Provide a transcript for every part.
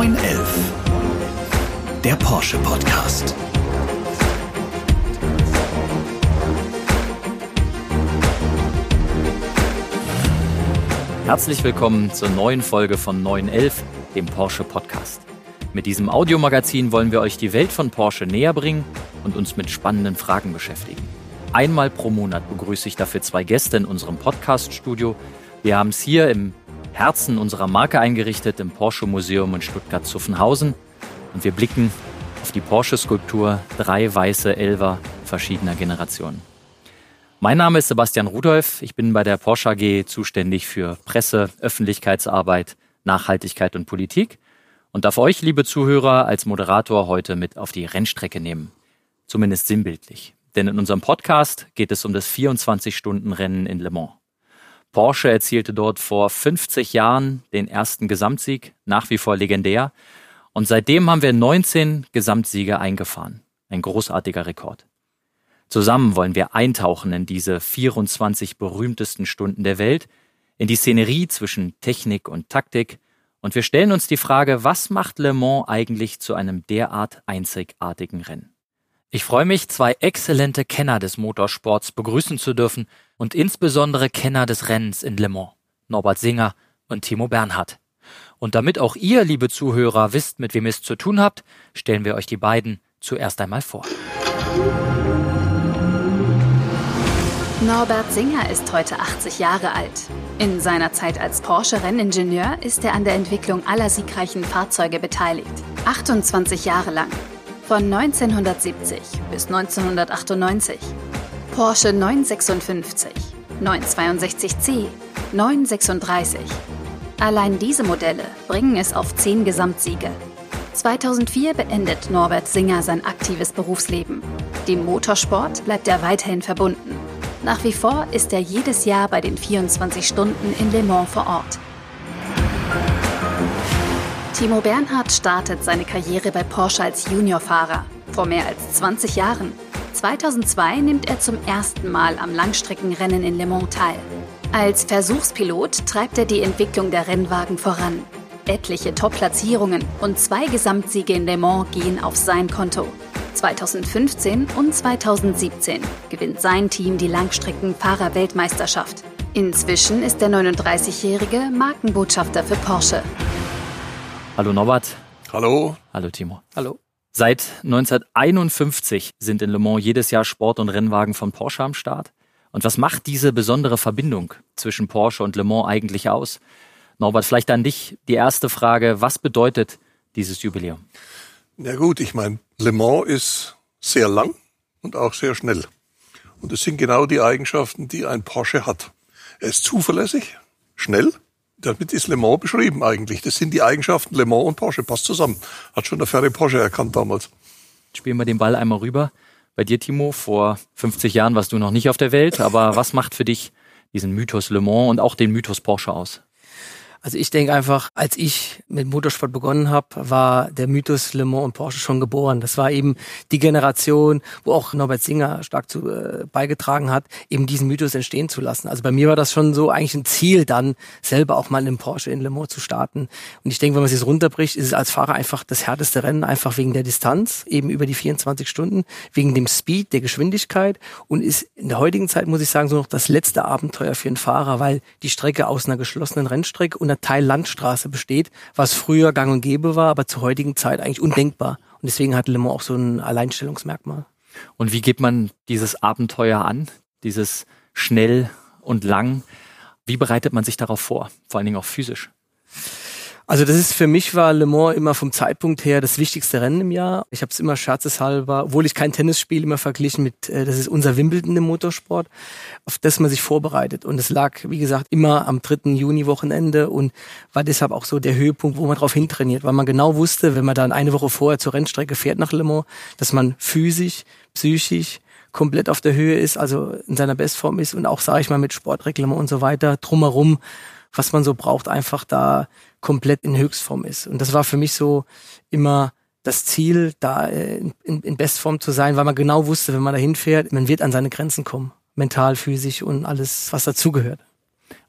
911. Der Porsche Podcast. Herzlich willkommen zur neuen Folge von 911, dem Porsche Podcast. Mit diesem Audiomagazin wollen wir euch die Welt von Porsche näher bringen und uns mit spannenden Fragen beschäftigen. Einmal pro Monat begrüße ich dafür zwei Gäste in unserem Podcast-Studio. Wir haben es hier im Herzen unserer Marke eingerichtet, im Porsche Museum in Stuttgart-Zuffenhausen. Und wir blicken auf die Porsche-Skulptur drei weiße Elver verschiedener Generationen. Mein Name ist Sebastian Rudolph. Ich bin bei der Porsche AG zuständig für Presse, Öffentlichkeitsarbeit, Nachhaltigkeit und Politik und darf euch, liebe Zuhörer, als Moderator heute mit auf die Rennstrecke nehmen. Zumindest sinnbildlich. Denn in unserem Podcast geht es um das 24-Stunden-Rennen in Le Mans. Porsche erzielte dort vor 50 Jahren den ersten Gesamtsieg, nach wie vor legendär. Und seitdem haben wir 19 Gesamtsiege eingefahren. Ein großartiger Rekord. Zusammen wollen wir eintauchen in diese 24 berühmtesten Stunden der Welt, in die Szenerie zwischen Technik und Taktik, und wir stellen uns die Frage, was macht Le Mans eigentlich zu einem derart einzigartigen Rennen? Ich freue mich, zwei exzellente Kenner des Motorsports begrüßen zu dürfen und insbesondere Kenner des Rennens in Le Mans, Norbert Singer und Timo Bernhard. Und damit auch ihr, liebe Zuhörer, wisst, mit wem ihr es zu tun habt, stellen wir euch die beiden zuerst einmal vor. Norbert Singer ist heute 80 Jahre alt. In seiner Zeit als Porsche-Renningenieur ist er an der Entwicklung aller siegreichen Fahrzeuge beteiligt. 28 Jahre lang. Von 1970 bis 1998. Porsche 956, 962C, 936. Allein diese Modelle bringen es auf 10 Gesamtsiege. 2004 beendet Norbert Singer sein aktives Berufsleben. Dem Motorsport bleibt er weiterhin verbunden. Nach wie vor ist er jedes Jahr bei den 24 Stunden in Le Mans vor Ort. Timo Bernhard startet seine Karriere bei Porsche als Juniorfahrer vor mehr als 20 Jahren. 2002 nimmt er zum ersten Mal am Langstreckenrennen in Le Mans teil. Als Versuchspilot treibt er die Entwicklung der Rennwagen voran. Etliche Top-Platzierungen und zwei Gesamtsiege in Le Mans gehen auf sein Konto. 2015 und 2017 gewinnt sein Team die Langstreckenfahrer-Weltmeisterschaft. Inzwischen ist der 39-jährige Markenbotschafter für Porsche. Hallo Norbert. Hallo. Hallo Timo. Hallo. Seit 1951 sind in Le Mans jedes Jahr Sport- und Rennwagen von Porsche am Start. Und was macht diese besondere Verbindung zwischen Porsche und Le Mans eigentlich aus? Norbert, vielleicht an dich die erste Frage. Was bedeutet dieses Jubiläum? Ja gut, ich meine, Le Mans ist sehr lang und auch sehr schnell. Und das sind genau die Eigenschaften, die ein Porsche hat. Er ist zuverlässig, schnell. Damit ist Le Mans beschrieben eigentlich. Das sind die Eigenschaften Le Mans und Porsche. Passt zusammen. Hat schon der Ferry Porsche erkannt damals. Spielen wir den Ball einmal rüber. Bei dir, Timo, vor 50 Jahren warst du noch nicht auf der Welt, aber was macht für dich diesen Mythos Le Mans und auch den Mythos Porsche aus? Also ich denke einfach, als ich mit Motorsport begonnen habe, war der Mythos Le Mans und Porsche schon geboren. Das war eben die Generation, wo auch Norbert Singer stark zu äh, beigetragen hat, eben diesen Mythos entstehen zu lassen. Also bei mir war das schon so eigentlich ein Ziel, dann selber auch mal in Porsche in Le Mans zu starten. Und ich denke, wenn man es runterbricht, ist es als Fahrer einfach das härteste Rennen, einfach wegen der Distanz, eben über die 24 Stunden, wegen dem Speed, der Geschwindigkeit und ist in der heutigen Zeit, muss ich sagen, so noch das letzte Abenteuer für einen Fahrer, weil die Strecke aus einer geschlossenen Rennstrecke und einer Teil Landstraße besteht, was früher gang und gäbe war, aber zur heutigen Zeit eigentlich undenkbar. Und deswegen hat Le Mans auch so ein Alleinstellungsmerkmal. Und wie geht man dieses Abenteuer an? Dieses schnell und lang? Wie bereitet man sich darauf vor? Vor allen Dingen auch physisch? Also das ist für mich war Le Mans immer vom Zeitpunkt her das wichtigste Rennen im Jahr. Ich habe es immer scherzeshalber, obwohl ich kein Tennis spiele, immer verglichen mit, äh, das ist unser Wimbledon im Motorsport, auf das man sich vorbereitet. Und es lag, wie gesagt, immer am 3. Juni-Wochenende und war deshalb auch so der Höhepunkt, wo man drauf hintrainiert, weil man genau wusste, wenn man dann eine Woche vorher zur Rennstrecke fährt nach Le Mans, dass man physisch, psychisch komplett auf der Höhe ist, also in seiner Bestform ist und auch, sage ich mal, mit Sportreglement und so weiter drumherum, was man so braucht, einfach da komplett in Höchstform ist. Und das war für mich so immer das Ziel, da äh, in, in Bestform zu sein, weil man genau wusste, wenn man da hinfährt, man wird an seine Grenzen kommen. Mental, physisch und alles, was dazugehört.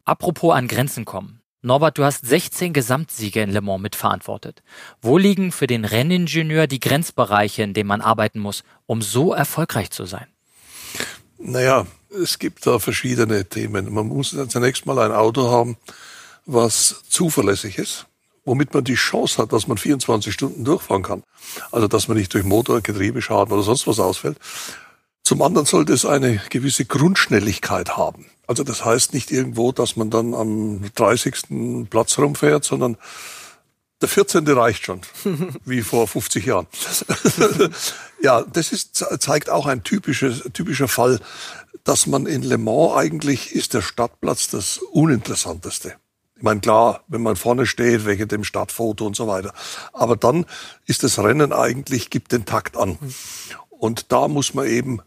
Apropos an Grenzen kommen. Norbert, du hast 16 Gesamtsiege in Le Mans mitverantwortet. Wo liegen für den Renningenieur die Grenzbereiche, in denen man arbeiten muss, um so erfolgreich zu sein? Naja, es gibt da verschiedene Themen. Man muss zunächst mal ein Auto haben, was zuverlässig ist, womit man die Chance hat, dass man 24 Stunden durchfahren kann. Also, dass man nicht durch Motor, Getriebeschaden oder sonst was ausfällt. Zum anderen sollte es eine gewisse Grundschnelligkeit haben. Also das heißt nicht irgendwo, dass man dann am 30. Platz rumfährt, sondern der 14. reicht schon, wie vor 50 Jahren. ja, das ist, zeigt auch ein typisches, typischer Fall, dass man in Le Mans eigentlich ist der Stadtplatz das Uninteressanteste. Ich meine, klar, wenn man vorne steht, wegen dem Stadtfoto und so weiter. Aber dann ist das Rennen eigentlich, gibt den Takt an. Und da muss man eben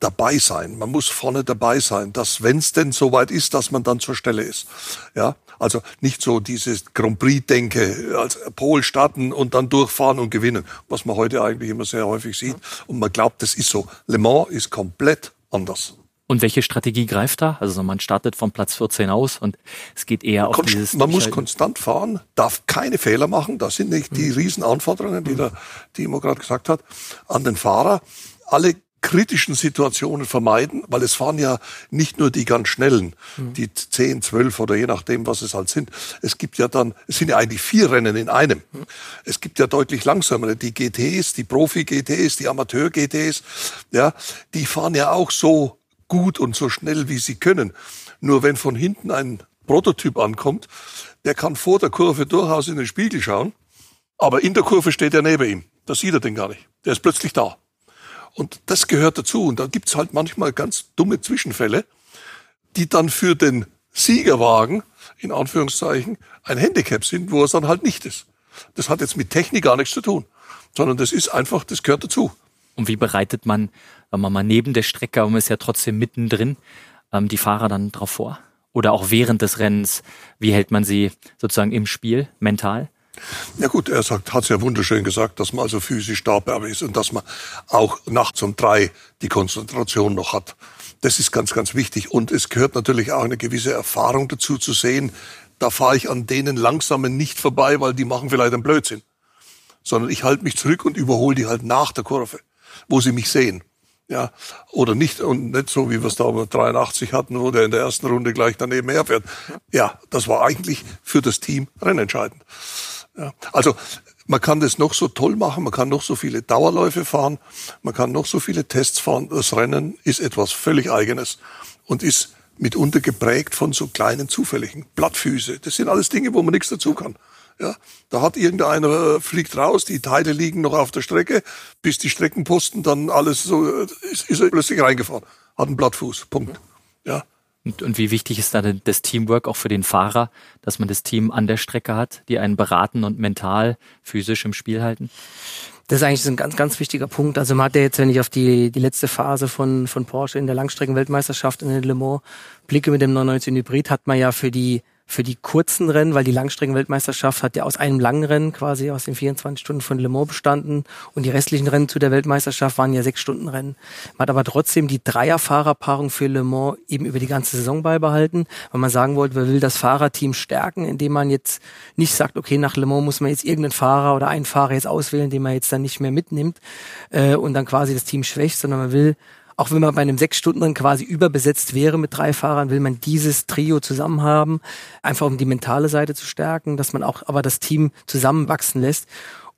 dabei sein. Man muss vorne dabei sein, dass wenn es denn soweit ist, dass man dann zur Stelle ist. Ja, also nicht so dieses Grand Prix-Denke, als Pol starten und dann durchfahren und gewinnen, was man heute eigentlich immer sehr häufig sieht. Und man glaubt, das ist so. Le Mans ist komplett anders. Und welche Strategie greift da? Also man startet vom Platz 14 aus und es geht eher auf Konst dieses. Man muss konstant fahren, darf keine Fehler machen. Das sind nicht die mhm. Riesenanforderungen, die der Timo gerade gesagt hat, an den Fahrer. Alle kritischen Situationen vermeiden, weil es fahren ja nicht nur die ganz schnellen, mhm. die 10, 12 oder je nachdem, was es halt sind. Es gibt ja dann, es sind ja eigentlich vier Rennen in einem. Mhm. Es gibt ja deutlich langsamere, die GTs, die Profi-GTs, die Amateur-GTs, ja, die fahren ja auch so gut und so schnell, wie sie können. Nur wenn von hinten ein Prototyp ankommt, der kann vor der Kurve durchaus in den Spiegel schauen, aber in der Kurve steht er neben ihm. Da sieht er den gar nicht. Der ist plötzlich da. Und das gehört dazu. Und da gibt's halt manchmal ganz dumme Zwischenfälle, die dann für den Siegerwagen, in Anführungszeichen, ein Handicap sind, wo es dann halt nicht ist. Das hat jetzt mit Technik gar nichts zu tun, sondern das ist einfach, das gehört dazu. Und wie bereitet man, wenn man mal neben der Strecke, man ist ja trotzdem mittendrin, ähm, die Fahrer dann drauf vor? Oder auch während des Rennens, wie hält man sie sozusagen im Spiel, mental? Ja gut, er sagt, hat es ja wunderschön gesagt, dass man also physisch dabei ist und dass man auch nachts um drei die Konzentration noch hat. Das ist ganz, ganz wichtig. Und es gehört natürlich auch eine gewisse Erfahrung dazu zu sehen, da fahre ich an denen langsamen nicht vorbei, weil die machen vielleicht einen Blödsinn. Sondern ich halte mich zurück und überhole die halt nach der Kurve, wo sie mich sehen. Ja, oder nicht, und nicht so, wie wir es da mit 83 hatten, wo der in der ersten Runde gleich daneben herfährt. Ja, das war eigentlich für das Team rennentscheidend. Ja. Also man kann das noch so toll machen, man kann noch so viele Dauerläufe fahren, man kann noch so viele Tests fahren. Das Rennen ist etwas völlig Eigenes und ist mitunter geprägt von so kleinen zufälligen Blattfüße. Das sind alles Dinge, wo man nichts dazu kann. Ja, da hat irgendeiner äh, fliegt raus, die Teile liegen noch auf der Strecke, bis die Streckenposten dann alles so äh, ist, ist er plötzlich reingefahren, hat einen Blattfuß. Punkt. Ja, und, und wie wichtig ist da das Teamwork auch für den Fahrer, dass man das Team an der Strecke hat, die einen beraten und mental, physisch im Spiel halten? Das ist eigentlich ein ganz, ganz wichtiger Punkt. Also man hat ja jetzt, wenn ich auf die, die letzte Phase von, von Porsche in der Langstreckenweltmeisterschaft in Le Mans blicke mit dem 919 Hybrid, hat man ja für die für die kurzen Rennen, weil die Langstreckenweltmeisterschaft hat ja aus einem langen Rennen quasi aus den 24 Stunden von Le Mans bestanden und die restlichen Rennen zu der Weltmeisterschaft waren ja sechs Stunden Rennen. Man hat aber trotzdem die Dreierfahrerpaarung für Le Mans eben über die ganze Saison beibehalten, weil man sagen wollte, man will das Fahrerteam stärken, indem man jetzt nicht sagt, okay, nach Le Mans muss man jetzt irgendeinen Fahrer oder einen Fahrer jetzt auswählen, den man jetzt dann nicht mehr mitnimmt äh, und dann quasi das Team schwächt, sondern man will auch wenn man bei einem sechs Stunden quasi überbesetzt wäre mit drei Fahrern, will man dieses Trio zusammen haben, einfach um die mentale Seite zu stärken, dass man auch aber das Team zusammenwachsen lässt.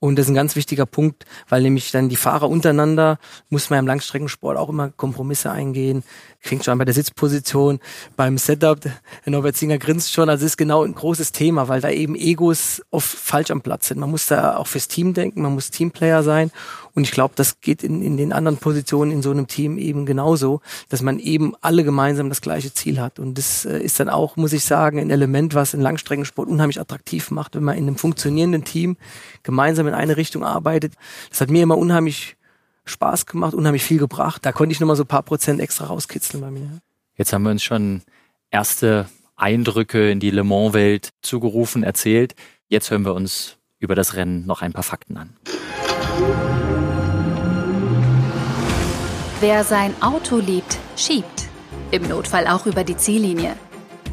Und das ist ein ganz wichtiger Punkt, weil nämlich dann die Fahrer untereinander muss man im Langstreckensport auch immer Kompromisse eingehen. Fängt schon an bei der Sitzposition, beim Setup. Norbert Singer grinst schon. Also ist genau ein großes Thema, weil da eben Egos oft falsch am Platz sind. Man muss da auch fürs Team denken, man muss Teamplayer sein. Und ich glaube, das geht in, in den anderen Positionen in so einem Team eben genauso, dass man eben alle gemeinsam das gleiche Ziel hat. Und das äh, ist dann auch, muss ich sagen, ein Element, was in Langstreckensport unheimlich attraktiv macht, wenn man in einem funktionierenden Team gemeinsam in eine Richtung arbeitet. Das hat mir immer unheimlich Spaß gemacht, unheimlich viel gebracht. Da konnte ich nochmal so ein paar Prozent extra rauskitzeln bei mir. Jetzt haben wir uns schon erste Eindrücke in die Le Mans-Welt zugerufen, erzählt. Jetzt hören wir uns über das Rennen noch ein paar Fakten an. Wer sein Auto liebt, schiebt. Im Notfall auch über die Ziellinie.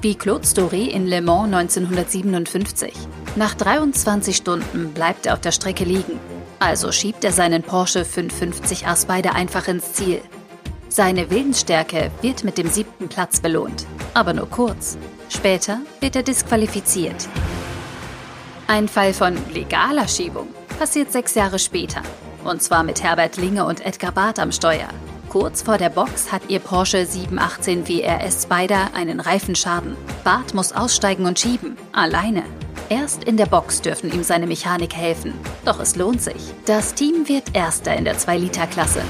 Wie Claude Story in Le Mans 1957. Nach 23 Stunden bleibt er auf der Strecke liegen. Also schiebt er seinen Porsche 550 A Spider einfach ins Ziel. Seine Willensstärke wird mit dem siebten Platz belohnt. Aber nur kurz. Später wird er disqualifiziert. Ein Fall von legaler Schiebung passiert sechs Jahre später. Und zwar mit Herbert Linge und Edgar Barth am Steuer. Kurz vor der Box hat ihr Porsche 718 WRS Spider einen Reifenschaden. Barth muss aussteigen und schieben. Alleine. Erst in der Box dürfen ihm seine Mechaniker helfen. Doch es lohnt sich. Das Team wird Erster in der 2-Liter-Klasse.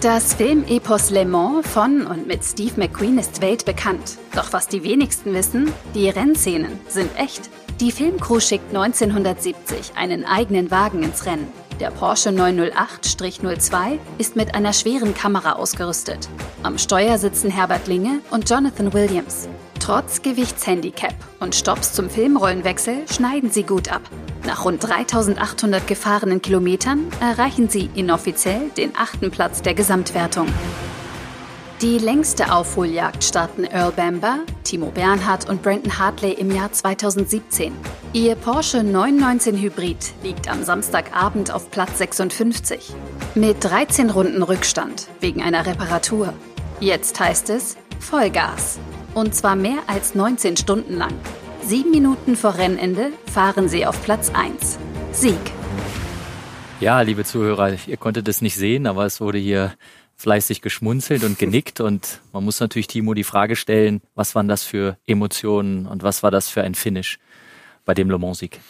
Das Filmepos Le Mans von und mit Steve McQueen ist weltbekannt. Doch was die wenigsten wissen, die Rennszenen sind echt. Die Filmcrew schickt 1970 einen eigenen Wagen ins Rennen. Der Porsche 908-02 ist mit einer schweren Kamera ausgerüstet. Am Steuer sitzen Herbert Linge und Jonathan Williams. Trotz Gewichtshandicap und Stopps zum Filmrollenwechsel schneiden sie gut ab. Nach rund 3800 gefahrenen Kilometern erreichen sie inoffiziell den achten Platz der Gesamtwertung. Die längste Aufholjagd starten Earl Bamber, Timo Bernhard und Brandon Hartley im Jahr 2017. Ihr Porsche 919 Hybrid liegt am Samstagabend auf Platz 56. Mit 13 Runden Rückstand wegen einer Reparatur. Jetzt heißt es Vollgas. Und zwar mehr als 19 Stunden lang. Sieben Minuten vor Rennende fahren sie auf Platz 1. Sieg. Ja, liebe Zuhörer, ihr konntet es nicht sehen, aber es wurde hier fleißig geschmunzelt und genickt. Und man muss natürlich Timo die Frage stellen, was waren das für Emotionen und was war das für ein Finish bei dem Le Mans-Sieg?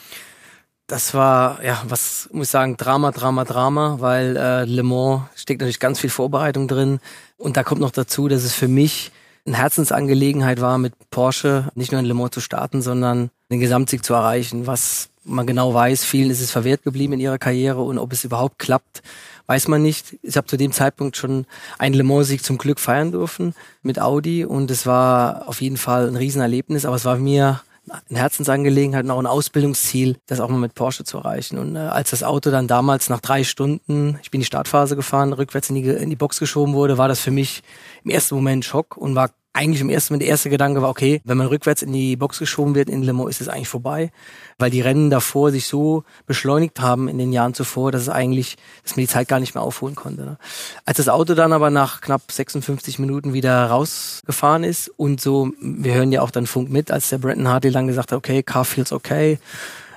Das war, ja, was muss ich sagen, Drama, Drama, Drama, weil äh, Le Mans steckt natürlich ganz viel Vorbereitung drin. Und da kommt noch dazu, dass es für mich eine Herzensangelegenheit war, mit Porsche nicht nur in Le Mans zu starten, sondern den Gesamtsieg zu erreichen, was man genau weiß, vielen ist es verwehrt geblieben in ihrer Karriere und ob es überhaupt klappt, weiß man nicht. Ich habe zu dem Zeitpunkt schon einen Le Mans-Sieg zum Glück feiern dürfen mit Audi und es war auf jeden Fall ein Riesenerlebnis, aber es war mir eine Herzensangelegenheit und auch ein Ausbildungsziel, das auch mal mit Porsche zu erreichen. Und äh, als das Auto dann damals nach drei Stunden, ich bin in die Startphase gefahren, rückwärts in die, in die Box geschoben wurde, war das für mich im ersten Moment Schock und war eigentlich im ersten der erste Gedanke war, okay, wenn man rückwärts in die Box geschoben wird in Le Mans, ist es eigentlich vorbei, weil die Rennen davor sich so beschleunigt haben in den Jahren zuvor, dass es eigentlich, dass man die Zeit gar nicht mehr aufholen konnte. Ne? Als das Auto dann aber nach knapp 56 Minuten wieder rausgefahren ist und so, wir hören ja auch dann Funk mit, als der Brenton Hartley dann gesagt hat, okay, car feels okay,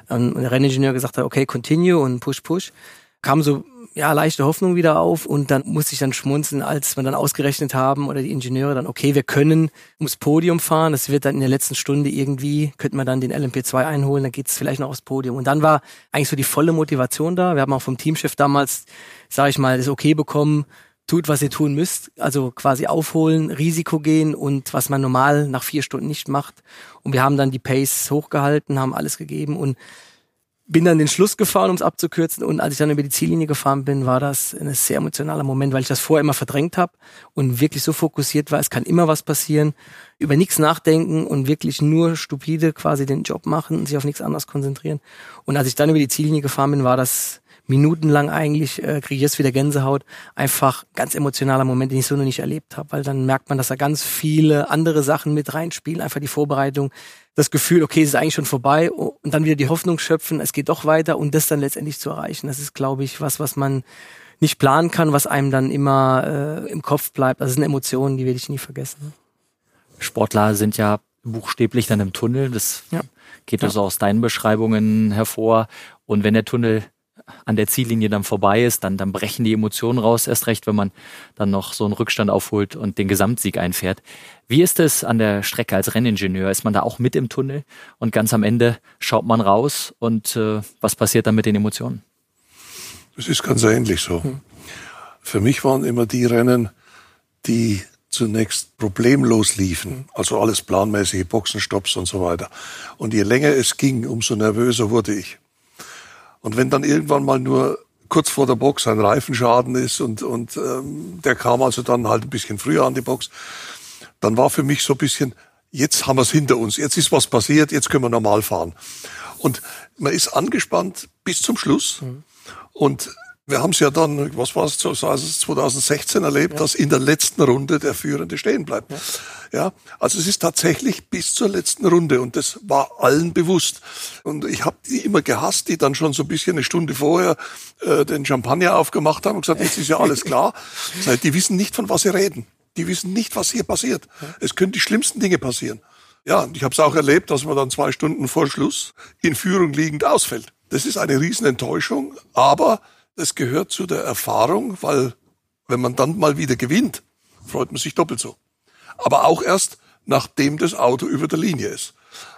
und der Renningenieur gesagt hat, okay, continue und push, push, kam so ja, leichte Hoffnung wieder auf und dann musste ich dann schmunzeln, als wir dann ausgerechnet haben oder die Ingenieure dann, okay, wir können ums Podium fahren, das wird dann in der letzten Stunde irgendwie, könnte man dann den LMP2 einholen, dann geht es vielleicht noch aufs Podium. Und dann war eigentlich so die volle Motivation da. Wir haben auch vom Teamchef damals, sage ich mal, das okay bekommen, tut, was ihr tun müsst, also quasi aufholen, Risiko gehen und was man normal nach vier Stunden nicht macht. Und wir haben dann die Pace hochgehalten, haben alles gegeben und bin dann den Schluss gefahren, um es abzukürzen. Und als ich dann über die Ziellinie gefahren bin, war das ein sehr emotionaler Moment, weil ich das vorher immer verdrängt habe und wirklich so fokussiert war, es kann immer was passieren, über nichts nachdenken und wirklich nur stupide quasi den Job machen und sich auf nichts anderes konzentrieren. Und als ich dann über die Ziellinie gefahren bin, war das minutenlang eigentlich, äh, kriege ich jetzt wieder Gänsehaut, einfach ganz emotionaler Moment, den ich so noch nicht erlebt habe, weil dann merkt man, dass da ganz viele andere Sachen mit reinspielen, einfach die Vorbereitung, das Gefühl, okay, es ist eigentlich schon vorbei und dann wieder die Hoffnung schöpfen, es geht doch weiter und das dann letztendlich zu erreichen. Das ist, glaube ich, was, was man nicht planen kann, was einem dann immer äh, im Kopf bleibt. Das sind Emotionen, die werde ich nie vergessen. Sportler sind ja buchstäblich dann im Tunnel. Das ja. geht also ja. aus deinen Beschreibungen hervor. Und wenn der Tunnel an der Ziellinie dann vorbei ist, dann, dann brechen die Emotionen raus, erst recht, wenn man dann noch so einen Rückstand aufholt und den Gesamtsieg einfährt. Wie ist es an der Strecke als Renningenieur? Ist man da auch mit im Tunnel und ganz am Ende schaut man raus und äh, was passiert dann mit den Emotionen? Das ist ganz ähnlich so. Hm. Für mich waren immer die Rennen, die zunächst problemlos liefen, also alles planmäßige Boxenstopps und so weiter. Und je länger es ging, umso nervöser wurde ich. Und wenn dann irgendwann mal nur kurz vor der Box ein Reifenschaden ist und, und ähm, der kam also dann halt ein bisschen früher an die Box, dann war für mich so ein bisschen, jetzt haben wir es hinter uns, jetzt ist was passiert, jetzt können wir normal fahren. Und man ist angespannt bis zum Schluss. Mhm. Und Wir haben es ja dann, was war es, 2016 erlebt, ja. dass in der letzten Runde der Führende stehen bleibt. Ja. ja. also es ist tatsächlich bis zur letzten Runde und das war allen bewusst. Und ich habe die immer gehasst, die dann schon so ein bisschen eine Stunde vorher äh, den Champagner aufgemacht haben und gesagt, jetzt ist ja alles klar. Die wissen nicht, von was sie reden. Die wissen nicht, was hier passiert. Es können die schlimmsten Dinge passieren. Ja, und ich habe es auch erlebt, dass man dann zwei Stunden vor Schluss in Führung liegend ausfällt. Das ist eine Riesenenttäuschung, aber das gehört zu der Erfahrung, weil wenn man dann mal wieder gewinnt, freut man sich doppelt so. Aber auch erst, nachdem das Auto über der Linie ist.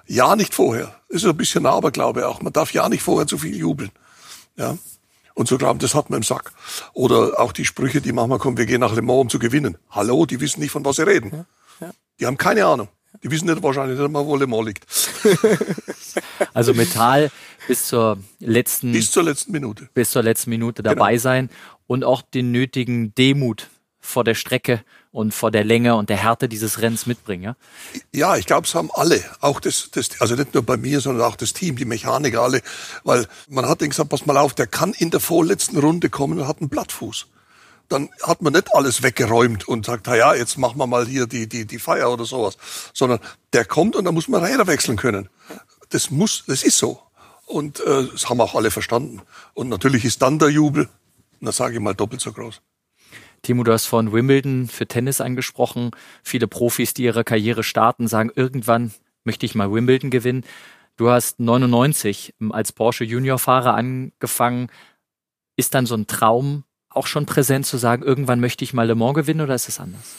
Ja, nicht vorher. Das ist ein bisschen Aberglaube auch. Man darf ja nicht vorher zu viel jubeln. Ja. Und so glauben, das hat man im Sack. Oder auch die Sprüche, die manchmal kommen, wir gehen nach Le Mans, um zu gewinnen. Hallo, die wissen nicht, von was sie reden. Ja, ja. Die haben keine Ahnung. Die wissen nicht wahrscheinlich nicht mal, wo Le Mans liegt. also Metall bis zur letzten bis zur letzten Minute bis zur letzten Minute dabei genau. sein und auch den nötigen Demut vor der Strecke und vor der Länge und der Härte dieses Rennens mitbringen. Ja, ja ich glaube, es haben alle, auch das, das, also nicht nur bei mir, sondern auch das Team, die Mechaniker alle, weil man hat gesagt, pass mal auf, der kann in der vorletzten Runde kommen und hat einen Blattfuß dann hat man nicht alles weggeräumt und sagt, na ja, jetzt machen wir mal hier die, die, die Feier oder sowas, sondern der kommt und da muss man Räder wechseln können. Das muss, das ist so. Und äh, das haben auch alle verstanden. Und natürlich ist dann der Jubel, na sage ich mal, doppelt so groß. Timo, du hast von Wimbledon für Tennis angesprochen. Viele Profis, die ihre Karriere starten, sagen, irgendwann möchte ich mal Wimbledon gewinnen. Du hast 99 als Porsche Juniorfahrer angefangen. Ist dann so ein Traum auch schon präsent zu sagen, irgendwann möchte ich mal Le Mans gewinnen oder ist es anders?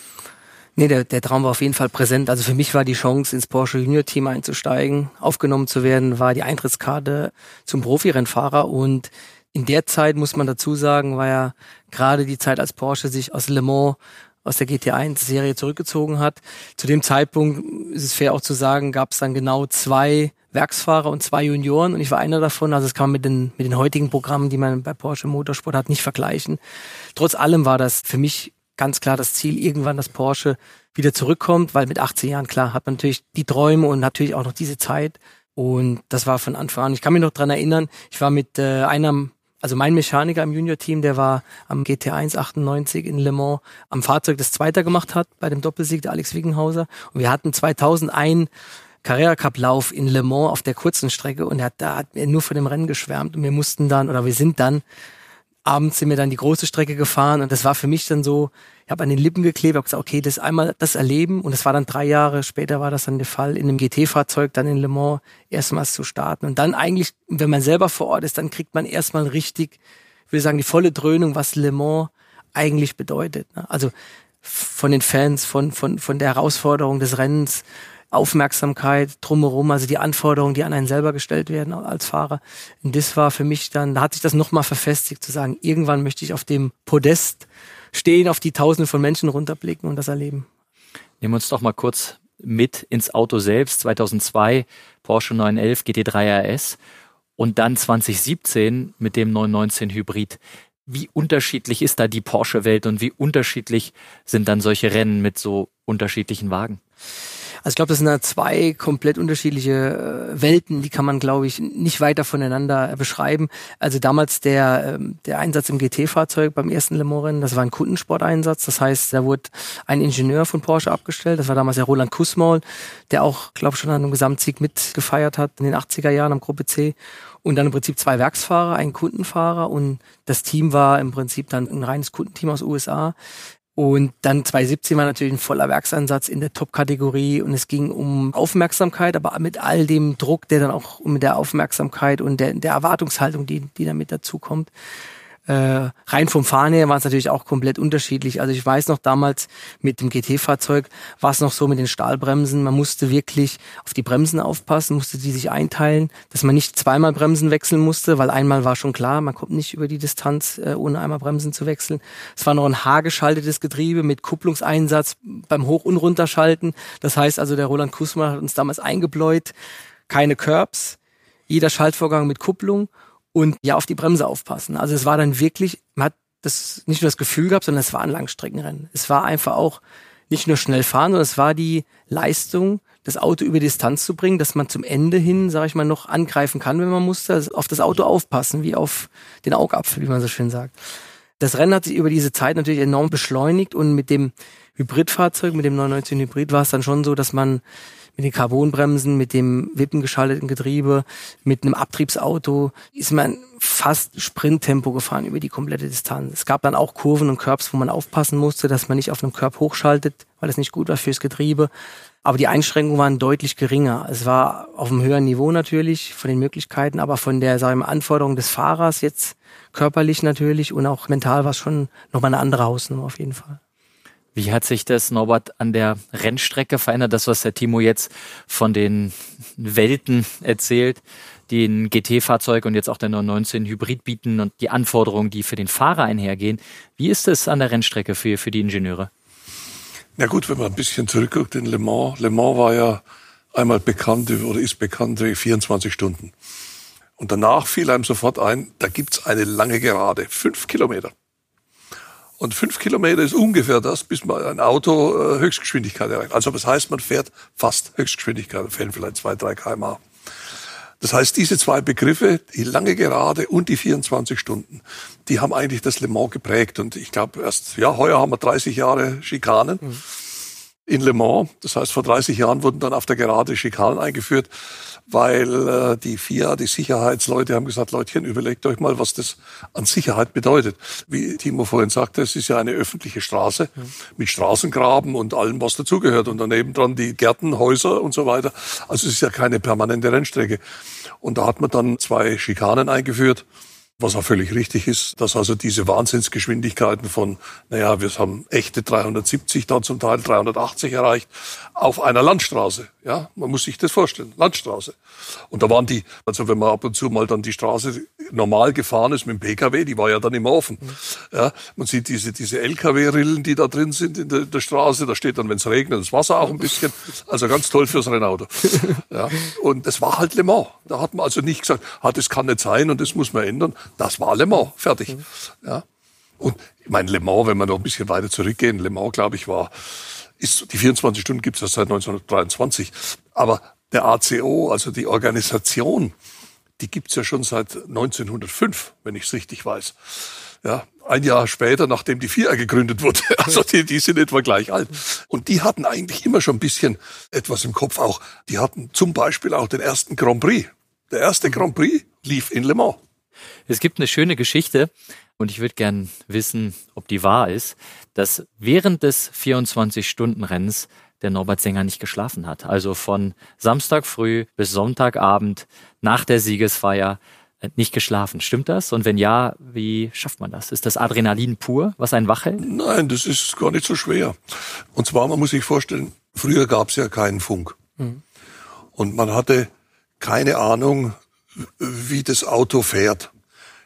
Nee, der, der Traum war auf jeden Fall präsent. Also für mich war die Chance, ins Porsche Junior Team einzusteigen, aufgenommen zu werden, war die Eintrittskarte zum Profirennfahrer und in der Zeit muss man dazu sagen, war ja gerade die Zeit, als Porsche sich aus Le Mans aus der GT1-Serie zurückgezogen hat. Zu dem Zeitpunkt ist es fair auch zu sagen, gab es dann genau zwei Werksfahrer und zwei Junioren und ich war einer davon. Also es kann man mit den, mit den heutigen Programmen, die man bei Porsche Motorsport hat, nicht vergleichen. Trotz allem war das für mich ganz klar das Ziel, irgendwann, dass Porsche wieder zurückkommt, weil mit 18 Jahren, klar, hat man natürlich die Träume und natürlich auch noch diese Zeit. Und das war von Anfang an. Ich kann mich noch dran erinnern, ich war mit äh, einem, also mein Mechaniker im Junior-Team, der war am GT1 98 in Le Mans am Fahrzeug, das Zweiter gemacht hat bei dem Doppelsieg, der Alex Wiggenhauser. Und wir hatten 2001 Carrera Cup Lauf in Le Mans auf der kurzen Strecke und er hat, da hat er nur von dem Rennen geschwärmt und wir mussten dann oder wir sind dann abends sind wir dann die große Strecke gefahren und das war für mich dann so, ich habe an den Lippen geklebt, habe gesagt, okay, das einmal das erleben und das war dann drei Jahre später war das dann der Fall, in einem GT-Fahrzeug dann in Le Mans erstmals zu starten und dann eigentlich, wenn man selber vor Ort ist, dann kriegt man erstmal richtig, ich will sagen, die volle Dröhnung, was Le Mans eigentlich bedeutet. Ne? Also von den Fans, von, von, von der Herausforderung des Rennens, Aufmerksamkeit drumherum, also die Anforderungen, die an einen selber gestellt werden als Fahrer. Und das war für mich dann, da hat sich das nochmal verfestigt, zu sagen, irgendwann möchte ich auf dem Podest stehen, auf die Tausende von Menschen runterblicken und das erleben. Nehmen wir uns doch mal kurz mit ins Auto selbst. 2002 Porsche 911 GT3 RS und dann 2017 mit dem 919 Hybrid. Wie unterschiedlich ist da die Porsche-Welt und wie unterschiedlich sind dann solche Rennen mit so unterschiedlichen Wagen? Also ich glaube, das sind da zwei komplett unterschiedliche äh, Welten, die kann man, glaube ich, nicht weiter voneinander äh, beschreiben. Also damals der, ähm, der Einsatz im GT-Fahrzeug beim ersten Le Mans-Rennen, das war ein Kundensporteinsatz. Das heißt, da wurde ein Ingenieur von Porsche abgestellt. Das war damals der Roland Kussmaul, der auch, glaube ich, schon an einem Gesamtsieg mitgefeiert hat in den 80er Jahren am Gruppe C. Und dann im Prinzip zwei Werksfahrer, ein Kundenfahrer und das Team war im Prinzip dann ein reines Kundenteam aus USA. Und dann 2017 war natürlich ein voller Werksansatz in der Top-Kategorie und es ging um Aufmerksamkeit, aber mit all dem Druck, der dann auch mit der Aufmerksamkeit und der, der Erwartungshaltung, die, die damit dazukommt. Äh, rein vom Fahren her war es natürlich auch komplett unterschiedlich. Also ich weiß noch damals mit dem GT-Fahrzeug war es noch so mit den Stahlbremsen. Man musste wirklich auf die Bremsen aufpassen, musste die sich einteilen, dass man nicht zweimal Bremsen wechseln musste, weil einmal war schon klar, man kommt nicht über die Distanz, äh, ohne einmal Bremsen zu wechseln. Es war noch ein haargeschaltetes Getriebe mit Kupplungseinsatz beim Hoch- und Runterschalten. Das heißt also, der Roland Kusma hat uns damals eingebläut, keine Curbs, jeder Schaltvorgang mit Kupplung und ja auf die Bremse aufpassen. Also es war dann wirklich, man hat das nicht nur das Gefühl gehabt, sondern es war ein Langstreckenrennen. Es war einfach auch nicht nur schnell fahren, sondern es war die Leistung, das Auto über Distanz zu bringen, dass man zum Ende hin, sage ich mal, noch angreifen kann, wenn man musste, also auf das Auto aufpassen, wie auf den Augapfel, wie man so schön sagt. Das Rennen hat sich über diese Zeit natürlich enorm beschleunigt und mit dem Hybridfahrzeug, mit dem 919 Hybrid war es dann schon so, dass man mit den Carbonbremsen, mit dem wippengeschalteten Getriebe, mit einem Abtriebsauto ist man fast Sprinttempo gefahren über die komplette Distanz. Es gab dann auch Kurven und Curbs, wo man aufpassen musste, dass man nicht auf einem Curb hochschaltet, weil es nicht gut war fürs Getriebe. Aber die Einschränkungen waren deutlich geringer. Es war auf einem höheren Niveau natürlich von den Möglichkeiten, aber von der sagen wir, Anforderung des Fahrers jetzt körperlich natürlich und auch mental war es schon nochmal eine andere Hausnummer auf jeden Fall. Wie hat sich das, Norbert, an der Rennstrecke verändert? Das, was der Timo jetzt von den Welten erzählt, die ein GT-Fahrzeug und jetzt auch der 919 Hybrid bieten und die Anforderungen, die für den Fahrer einhergehen. Wie ist es an der Rennstrecke für, für die Ingenieure? Na gut, wenn man ein bisschen zurückguckt in Le Mans. Le Mans war ja einmal bekannt oder ist bekannt 24 Stunden. Und danach fiel einem sofort ein, da gibt's eine lange Gerade, fünf Kilometer. Und fünf Kilometer ist ungefähr das, bis man ein Auto äh, Höchstgeschwindigkeit erreicht. Also das heißt, man fährt fast Höchstgeschwindigkeit, fällt vielleicht zwei, drei kmh. Das heißt, diese zwei Begriffe, die lange Gerade und die 24 Stunden, die haben eigentlich das Le Mans geprägt. Und ich glaube erst, ja, heuer haben wir 30 Jahre Schikanen. Mhm in Le Mans. Das heißt, vor 30 Jahren wurden dann auf der Gerade Schikanen eingeführt, weil äh, die FIA, die Sicherheitsleute haben gesagt, Leutchen, überlegt euch mal, was das an Sicherheit bedeutet. Wie Timo vorhin sagte, es ist ja eine öffentliche Straße ja. mit Straßengraben und allem, was dazugehört. Und daneben dran die Gärten, Häuser und so weiter. Also es ist ja keine permanente Rennstrecke. Und da hat man dann zwei Schikanen eingeführt was auch völlig richtig ist, dass also diese Wahnsinnsgeschwindigkeiten von, naja, wir haben echte 370, dann zum Teil 380 erreicht, auf einer Landstraße. Ja, man muss sich das vorstellen, Landstraße. Und da waren die, also wenn man ab und zu mal dann die Straße normal gefahren ist mit dem PKW, die war ja dann immer offen. Ja, man sieht diese, diese LKW-Rillen, die da drin sind in der, der Straße, da steht dann, wenn es regnet, das Wasser auch ein bisschen. Also ganz toll fürs Rennauto. Ja, und das war halt Le Mans. Da hat man also nicht gesagt, ah, das kann nicht sein und das muss man ändern. Das war Le Mans, fertig. Ja. Und ich meine, Le Mans, wenn wir noch ein bisschen weiter zurückgehen, Le Mans, glaube ich, war, ist, die 24 Stunden gibt es ja seit 1923. Aber der ACO, also die Organisation, die gibt's ja schon seit 1905, wenn ich es richtig weiß. Ja, ein Jahr später, nachdem die FIA gegründet wurde. Also die, die sind etwa gleich alt. Und die hatten eigentlich immer schon ein bisschen etwas im Kopf auch. Die hatten zum Beispiel auch den ersten Grand Prix. Der erste Grand Prix lief in Le Mans. Es gibt eine schöne Geschichte und ich würde gern wissen, ob die wahr ist, dass während des 24-Stunden-Rennens der Norbert Sänger nicht geschlafen hat. Also von Samstag früh bis Sonntagabend nach der Siegesfeier äh, nicht geschlafen. Stimmt das? Und wenn ja, wie schafft man das? Ist das Adrenalin pur, was einen wach hält? Nein, das ist gar nicht so schwer. Und zwar, man muss sich vorstellen, früher gab es ja keinen Funk. Mhm. Und man hatte keine Ahnung, wie das Auto fährt.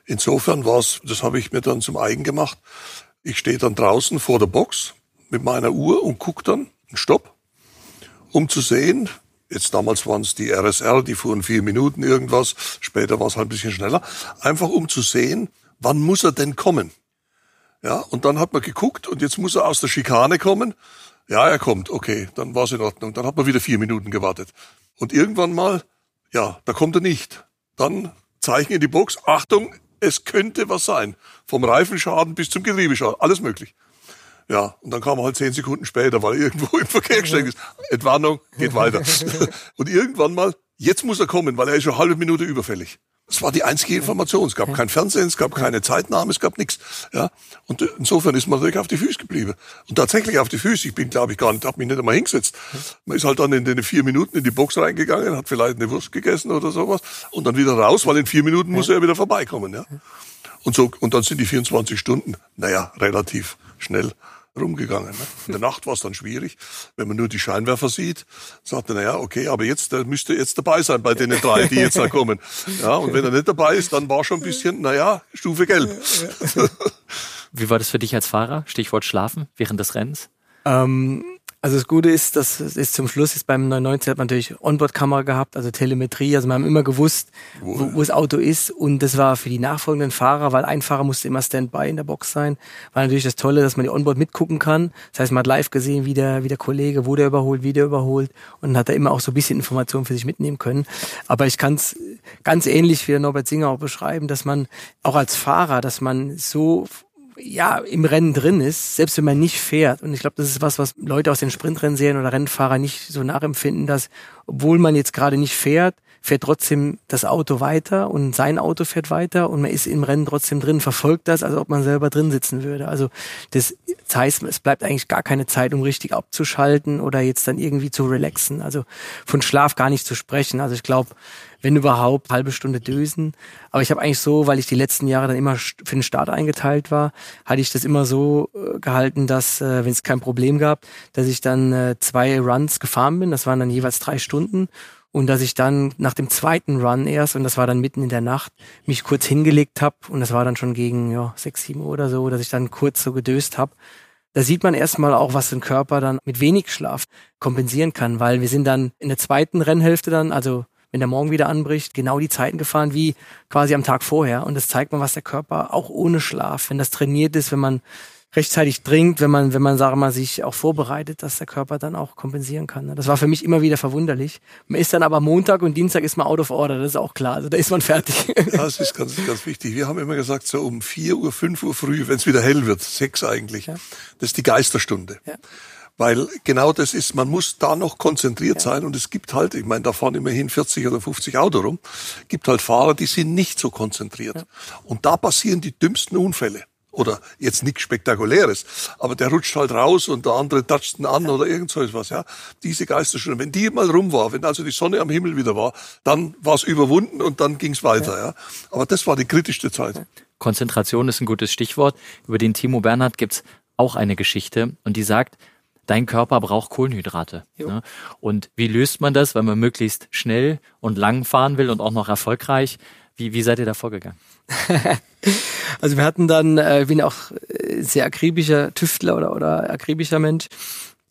Insofern war es, das habe ich mir dann zum eigen gemacht. Ich stehe dann draußen vor der Box mit meiner Uhr und gucke dann Stopp, um zu sehen, jetzt damals waren es die RSR, die fuhren vier Minuten irgendwas, später war es halt ein bisschen schneller, einfach um zu sehen, wann muss er denn kommen. Ja, und dann hat man geguckt und jetzt muss er aus der Schikane kommen. Ja, er kommt, okay, dann war es in Ordnung. Dann hat man wieder vier Minuten gewartet. Und irgendwann mal, ja, da kommt er nicht. Dann Zeichen in die Box, Achtung, es könnte was sein. Vom Reifenschaden bis zum Getriebeschaden, alles möglich. Ja, und dann kam er halt zehn Sekunden später, weil er irgendwo im Verkehr gesteckt ist. Entwarnung, geht weiter. und irgendwann mal, jetzt muss er kommen, weil er ist schon eine halbe Minute überfällig. Das war die einzige Information. Es gab kein Fernsehen, es gab keine Zeitnahme, es gab nichts. Ja, und insofern ist man natürlich auf die Füße geblieben. Und tatsächlich auf die Füße. Ich bin, glaube ich, gar nicht, habe mich nicht einmal hingesetzt. Man ist halt dann in den vier Minuten in die Box reingegangen, hat vielleicht eine Wurst gegessen oder sowas und dann wieder raus, weil in vier Minuten muss er ja wieder vorbeikommen. Ja, und so und dann sind die 24 Stunden, naja, relativ schnell rumgegangen. Ne? In der Nacht war es dann schwierig, wenn man nur die Scheinwerfer sieht, sagt er, naja, okay, aber jetzt, der müsste jetzt dabei sein bei den drei, die jetzt da kommen. Ja, und wenn er nicht dabei ist, dann war schon ein bisschen, naja, Stufe gelb. Wie war das für dich als Fahrer? Stichwort Schlafen während des Rennens? Ähm, Also das Gute ist, dass es ist zum Schluss ist beim 990 hat man natürlich Onboard-Kamera gehabt, also Telemetrie. Also wir haben immer gewusst, wo, wo das Auto ist. Und das war für die nachfolgenden Fahrer, weil ein Fahrer musste immer Standby in der Box sein. War natürlich das Tolle, dass man die Onboard mitgucken kann. Das heißt, man hat live gesehen, wie der, wie der Kollege, wo der überholt, wie der überholt. Und hat da immer auch so ein bisschen Informationen für sich mitnehmen können. Aber ich kann es ganz ähnlich wie der Norbert Singer auch beschreiben, dass man auch als Fahrer, dass man so ja, im Rennen drin ist, selbst wenn man nicht fährt. Und ich glaube, das ist was, was Leute aus den Sprintrennen sehen oder Rennfahrer nicht so nachempfinden, dass, obwohl man jetzt gerade nicht fährt, fährt trotzdem das Auto weiter und sein Auto fährt weiter und man ist im Rennen trotzdem drin, verfolgt das, als ob man selber drin sitzen würde. Also das heißt, es bleibt eigentlich gar keine Zeit, um richtig abzuschalten oder jetzt dann irgendwie zu relaxen. Also von Schlaf gar nicht zu sprechen. Also ich glaube, wenn überhaupt, halbe Stunde dösen. Aber ich habe eigentlich so, weil ich die letzten Jahre dann immer für den Start eingeteilt war, hatte ich das immer so äh, gehalten, dass, äh, wenn es kein Problem gab, dass ich dann äh, zwei Runs gefahren bin. Das waren dann jeweils drei Stunden. Und dass ich dann nach dem zweiten Run erst, und das war dann mitten in der Nacht, mich kurz hingelegt habe. Und das war dann schon gegen ja, sechs, sieben Uhr oder so, dass ich dann kurz so gedöst habe. Da sieht man erstmal auch, was ein Körper dann mit wenig Schlaf kompensieren kann, weil wir sind dann in der zweiten Rennhälfte dann, also wenn der Morgen wieder anbricht, genau die Zeiten gefahren wie quasi am Tag vorher. Und das zeigt mal, was der Körper auch ohne Schlaf, wenn das trainiert ist, wenn man rechtzeitig trinkt, wenn man, wenn man, sagen wir mal, sich auch vorbereitet, dass der Körper dann auch kompensieren kann. Das war für mich immer wieder verwunderlich. Man ist dann aber Montag und Dienstag ist man out of order, das ist auch klar. Also da ist man fertig. Das ist ganz, ganz wichtig. Wir haben immer gesagt, so um vier Uhr, fünf Uhr früh, wenn es wieder hell wird, sechs eigentlich, ja. das ist die Geisterstunde. Ja. Weil genau das ist, man muss da noch konzentriert ja. sein und es gibt halt, ich meine, da fahren immerhin 40 oder 50 Auto rum, gibt halt Fahrer, die sind nicht so konzentriert. Ja. Und da passieren die dümmsten Unfälle. Oder jetzt nichts Spektakuläres, aber der rutscht halt raus und der andere tatscht ihn an ja. oder irgend so etwas, ja. Diese Geisterstunde, wenn die mal rum war, wenn also die Sonne am Himmel wieder war, dann war es überwunden und dann ging es weiter, ja. Aber das war die kritischste Zeit. Konzentration ist ein gutes Stichwort. Über den Timo Bernhard gibt's auch eine Geschichte und die sagt, dein Körper braucht Kohlenhydrate. Ne? Und wie löst man das, wenn man möglichst schnell und lang fahren will und auch noch erfolgreich? Wie, wie seid ihr da vorgegangen? also wir hatten dann, äh, ich bin auch äh, sehr akribischer Tüftler oder, oder akribischer Mensch.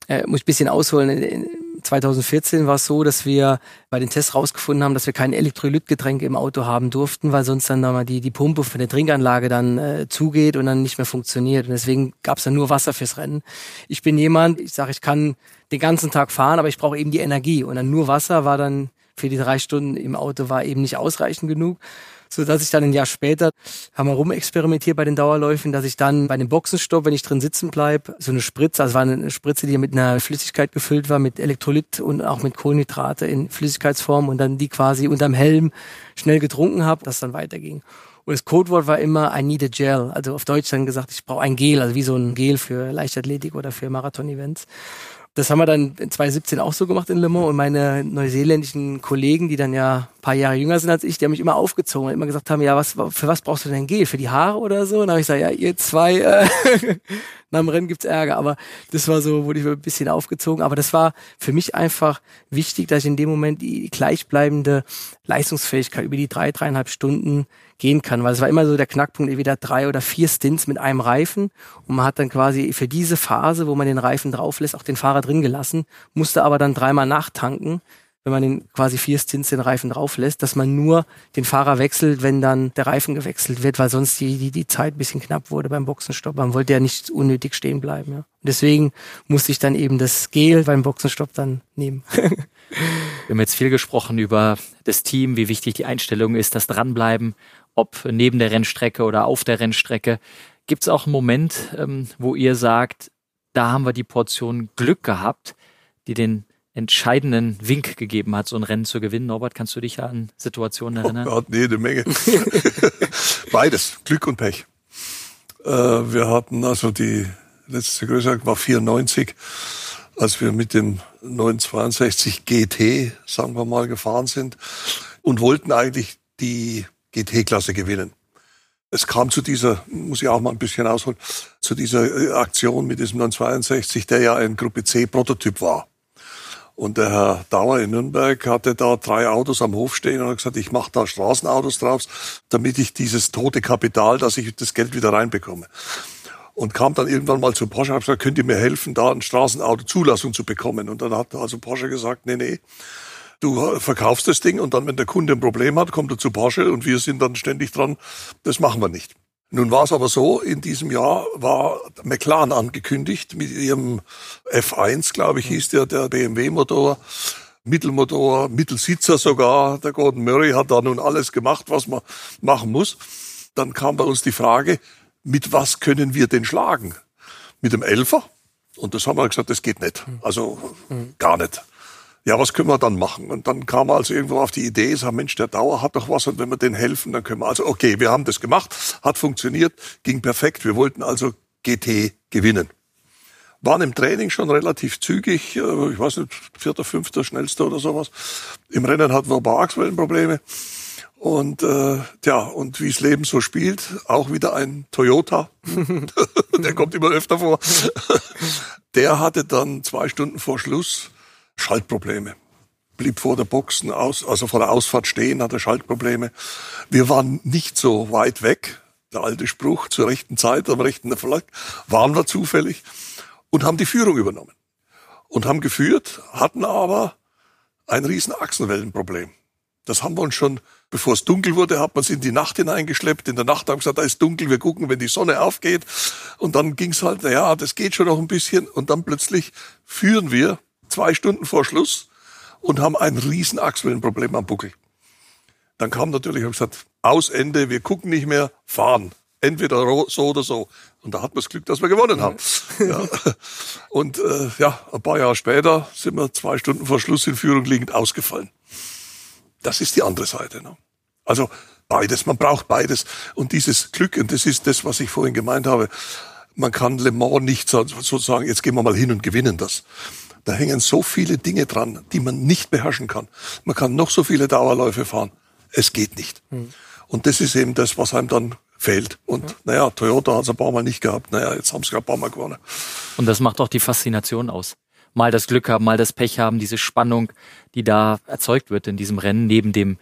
Äh, muss ich ein bisschen ausholen. In, 2014 war es so, dass wir bei den Tests rausgefunden haben, dass wir kein Elektrolytgetränk im Auto haben durften, weil sonst dann mal die, die Pumpe von der Trinkanlage dann äh, zugeht und dann nicht mehr funktioniert. Und deswegen gab es dann nur Wasser fürs Rennen. Ich bin jemand, ich sage, ich kann den ganzen Tag fahren, aber ich brauche eben die Energie. Und dann nur Wasser war dann für die drei Stunden im Auto war eben nicht ausreichend genug so dass ich dann ein Jahr später haben wir rumexperimentiert bei den Dauerläufen, dass ich dann bei dem Boxenstopp, wenn ich drin sitzen bleib, so eine Spritze, also war eine Spritze, die mit einer Flüssigkeit gefüllt war, mit Elektrolyt und auch mit Kohlenhydrate in Flüssigkeitsform und dann die quasi unterm Helm schnell getrunken habe, dass dann weiterging. Und das Codewort war immer I need a gel. Also auf Deutsch dann gesagt, ich brauche ein Gel, also wie so ein Gel für Leichtathletik oder für Marathon-Events. Das haben wir dann in 2017 auch so gemacht in Le Mans und meine neuseeländischen Kollegen, die dann ja paar Jahre jünger sind als ich, die haben mich immer aufgezogen und immer gesagt haben, ja, was, für was brauchst du denn Gel? Für die Haare oder so? Und dann habe ich gesagt, ja, ihr zwei, äh, nach dem Rennen gibt's Ärger. Aber das war so, wurde ich ein bisschen aufgezogen. Aber das war für mich einfach wichtig, dass ich in dem Moment die gleichbleibende Leistungsfähigkeit über die drei, dreieinhalb Stunden gehen kann, weil es war immer so der Knackpunkt, entweder drei oder vier Stints mit einem Reifen und man hat dann quasi für diese Phase, wo man den Reifen drauf lässt, auch den Fahrer drin gelassen, musste aber dann dreimal nachtanken, wenn man den quasi vier Stints den Reifen drauf lässt, dass man nur den Fahrer wechselt, wenn dann der Reifen gewechselt wird, weil sonst die, die, die Zeit bisschen knapp wurde beim Boxenstopp. Man wollte ja nicht unnötig stehen bleiben. Ja. Und deswegen musste ich dann eben das Gel beim Boxenstopp dann nehmen. Wir haben jetzt viel gesprochen über das Team, wie wichtig die Einstellung ist, das Dranbleiben ob neben der Rennstrecke oder auf der Rennstrecke. Gibt es auch einen Moment, ähm, wo ihr sagt, da haben wir die Portion Glück gehabt, die den entscheidenden Wink gegeben hat, so ein Rennen zu gewinnen. Norbert, kannst du dich an Situationen oh erinnern? Oh Gott, nee, eine Menge. Beides, Glück und Pech. Äh, wir hatten also die letzte Größe war 94, als wir mit dem 962 GT, sagen wir mal, gefahren sind und wollten eigentlich die GT-Klasse gewinnen. Es kam zu dieser, muss ich auch mal ein bisschen ausholen, zu dieser äh, Aktion mit diesem 962, der ja ein Gruppe C-Prototyp war. Und der Herr Dauer in Nürnberg hatte da drei Autos am Hof stehen und hat gesagt, ich mache da Straßenautos draus, damit ich dieses tote Kapital, dass ich das Geld wieder reinbekomme. und kam dann irgendwann mal zu Porsche und hat gesagt, könnt ihr mir helfen, da ein Straßenauto Zulassung zu bekommen? Und dann hat also Porsche gesagt, nee, nee, du verkaufst das Ding und dann, wenn der Kunde ein Problem hat, kommt er zu Porsche und wir sind dann ständig dran, das machen wir nicht. Nun war es aber so, in diesem Jahr war McLaren angekündigt mit ihrem F1, glaube ich, hieß der, der BMW-Motor. Mittelmotor, Mittelsitzer sogar. Der Gordon Murray hat da nun alles gemacht, was man machen muss. Dann kam bei uns die Frage, mit was können wir denn schlagen? Mit dem Elfer? Und das haben wir gesagt, das geht nicht. Also gar nicht. Ja, was können wir dann machen? Und dann kam also irgendwo auf die Idee, sag, Mensch, der Dauer hat doch was und wenn wir den helfen, dann können wir also, okay, wir haben das gemacht, hat funktioniert, ging perfekt. Wir wollten also GT gewinnen waren im Training schon relativ zügig, äh, ich weiß nicht, vierter, fünfter, schnellster oder sowas. Im Rennen hatten wir ein paar Achswellenprobleme. Und äh, ja, und wie das Leben so spielt, auch wieder ein Toyota, der kommt immer öfter vor. der hatte dann zwei Stunden vor Schluss Schaltprobleme. Blieb vor der Boxen aus, also vor der Ausfahrt stehen, hatte Schaltprobleme. Wir waren nicht so weit weg, der alte Spruch, zur rechten Zeit, am rechten Erfolg, waren wir zufällig und haben die Führung übernommen. Und haben geführt, hatten aber ein riesen Achsenwellenproblem. Das haben wir uns schon, bevor es dunkel wurde, hat man es in die Nacht hineingeschleppt. In der Nacht haben wir gesagt, da ist dunkel, wir gucken, wenn die Sonne aufgeht. Und dann ging es halt, na ja, das geht schon noch ein bisschen. Und dann plötzlich führen wir zwei Stunden vor Schluss und haben ein riesen Achsenwellenproblem am Buckel. Dann kam natürlich, habe gesagt, aus Ende, wir gucken nicht mehr, fahren. Entweder so oder so. Und da hat man das Glück, dass wir gewonnen haben. Ja. Und äh, ja, ein paar Jahre später sind wir zwei Stunden vor Schluss in Führung liegend ausgefallen. Das ist die andere Seite. Ne? Also beides, man braucht beides. Und dieses Glück, und das ist das, was ich vorhin gemeint habe, man kann Le Mans nicht sozusagen, jetzt gehen wir mal hin und gewinnen das. Da hängen so viele Dinge dran, die man nicht beherrschen kann. Man kann noch so viele Dauerläufe fahren. Es geht nicht. Hm. Und das ist eben das, was einem dann fehlt. Und ja. naja, Toyota hat es ein paar Mal nicht gehabt. Naja, jetzt haben sie gerade ein paar Mal gewonnen. Und das macht auch die Faszination aus. Mal das Glück haben, mal das Pech haben, diese Spannung, die da erzeugt wird in diesem Rennen, neben dem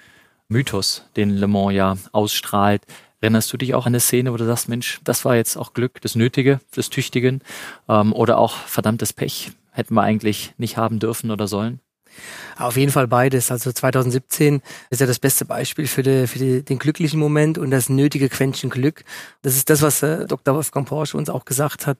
Mythos, den Le Mans ja ausstrahlt. Erinnerst du dich auch an eine Szene, wo du sagst, Mensch, das war jetzt auch Glück, das Nötige, das Tüchtigen ähm, oder auch verdammtes Pech, hätten wir eigentlich nicht haben dürfen oder sollen? Auf jeden Fall beides. Also 2017 ist ja das beste Beispiel für, die, für die, den glücklichen Moment und das nötige Quäntchen Glück. Das ist das, was äh, Dr. Wolfgang Porsche uns auch gesagt hat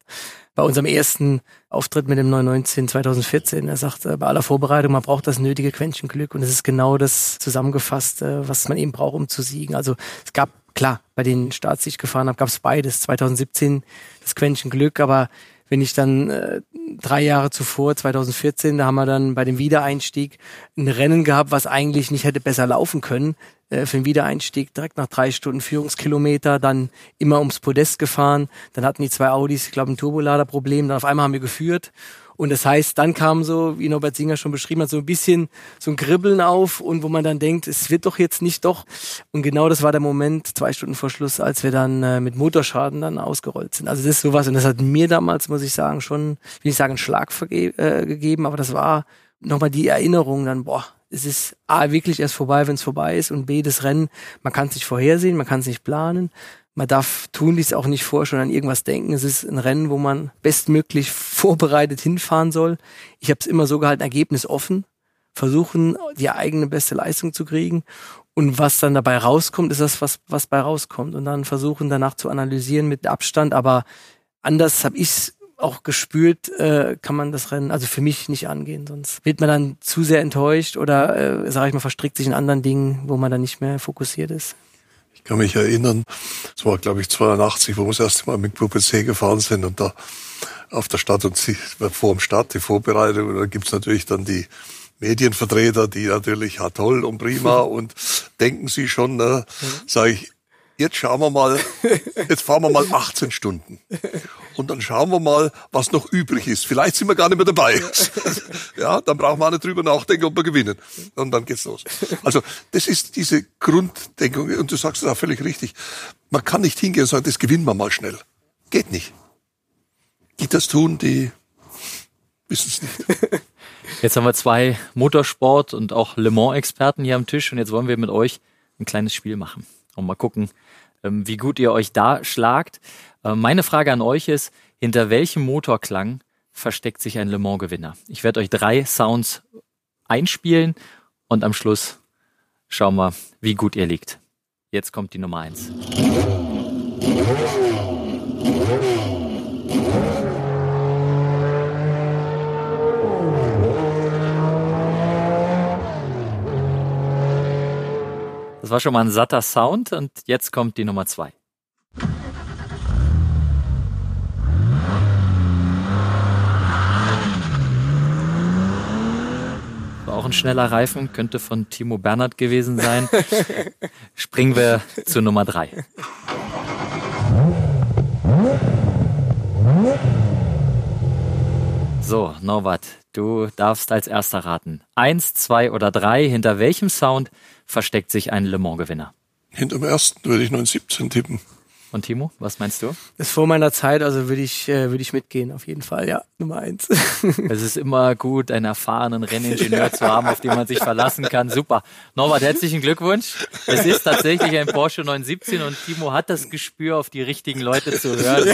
bei unserem ersten Auftritt mit dem 919 2014. Er sagt, äh, bei aller Vorbereitung, man braucht das nötige Quäntchen Glück und es ist genau das zusammengefasst, äh, was man eben braucht, um zu siegen. Also es gab klar, bei den Starts, die ich gefahren habe, gab es beides. 2017 das Quäntchen Glück, aber wenn ich dann äh, drei Jahre zuvor, 2014, da haben wir dann bei dem Wiedereinstieg ein Rennen gehabt, was eigentlich nicht hätte besser laufen können. Äh, für den Wiedereinstieg direkt nach drei Stunden Führungskilometer, dann immer ums Podest gefahren. Dann hatten die zwei Audis, ich glaube, ein Turboladerproblem. Dann auf einmal haben wir geführt und das heißt, dann kam so, wie Norbert Singer schon beschrieben hat, so ein bisschen so ein Kribbeln auf und wo man dann denkt, es wird doch jetzt nicht doch. Und genau das war der Moment, zwei Stunden vor Schluss, als wir dann äh, mit Motorschaden dann ausgerollt sind. Also das ist sowas und das hat mir damals, muss ich sagen, schon, will ich sagen, einen Schlag äh, gegeben, aber das war nochmal die Erinnerung dann, boah, es ist A, wirklich erst vorbei, wenn es vorbei ist und B, das Rennen, man kann es nicht vorhersehen, man kann es nicht planen man darf tunlichst auch nicht vorher schon an irgendwas denken. Es ist ein Rennen, wo man bestmöglich vorbereitet hinfahren soll. Ich habe es immer so gehalten, Ergebnis offen, versuchen, die eigene beste Leistung zu kriegen. Und was dann dabei rauskommt, ist das, was, was bei rauskommt. Und dann versuchen danach zu analysieren mit Abstand. Aber anders habe ich auch gespürt, äh, kann man das Rennen also für mich nicht angehen. Sonst wird man dann zu sehr enttäuscht oder, äh, sage ich mal, verstrickt sich in anderen Dingen, wo man dann nicht mehr fokussiert ist kann mich erinnern, es war glaube ich 82, wo wir das erste Mal mit Gruppe C gefahren sind und da auf der Stadt und vor dem Start die Vorbereitung und da gibt's natürlich dann die Medienvertreter, die natürlich, ja toll und prima und denken sie schon, ne, sage ich, jetzt schauen wir mal, jetzt fahren wir mal 18 Stunden. Und dann schauen wir mal, was noch übrig ist. Vielleicht sind wir gar nicht mehr dabei. Ja, dann brauchen wir auch nicht drüber nachdenken, ob wir gewinnen. Und dann geht's los. Also, das ist diese Grunddenkung. Und du sagst es auch völlig richtig. Man kann nicht hingehen und sagen, das gewinnen wir mal schnell. Geht nicht. Die das tun, die wissen es nicht. Jetzt haben wir zwei Motorsport- und auch Le Mans-Experten hier am Tisch und jetzt wollen wir mit euch ein kleines Spiel machen und mal gucken, ähm, wie gut ihr euch da schlagt. Äh, meine Frage an euch ist, hinter welchem Motorklang versteckt sich ein Le Mans-Gewinner? Ich werde euch drei Sounds einspielen und am Schluss schauen wir, wie gut ihr liegt. Jetzt kommt die Nummer eins. Das war schon mal ein satter Sound und jetzt kommt die Nummer zwei. War auch ein schneller Reifen, könnte von Timo Bernhard gewesen sein. Springen wir zu Nummer drei. So, Norbert, du darfst als erster raten. Eins, zwei oder drei, hinter welchem Sound versteckt sich ein Le Mans-Gewinner? Hinterm ersten würde ich 917 tippen. Und Timo, was meinst du? Ist vor meiner Zeit, also würde ich, äh, würde ich mitgehen, auf jeden Fall, ja, Nummer eins. es ist immer gut, einen erfahrenen Renningenieur zu haben, auf den man sich verlassen kann. Super. Norbert, herzlichen Glückwunsch. Es ist tatsächlich ein Porsche 917 und Timo hat das Gespür, auf die richtigen Leute zu hören.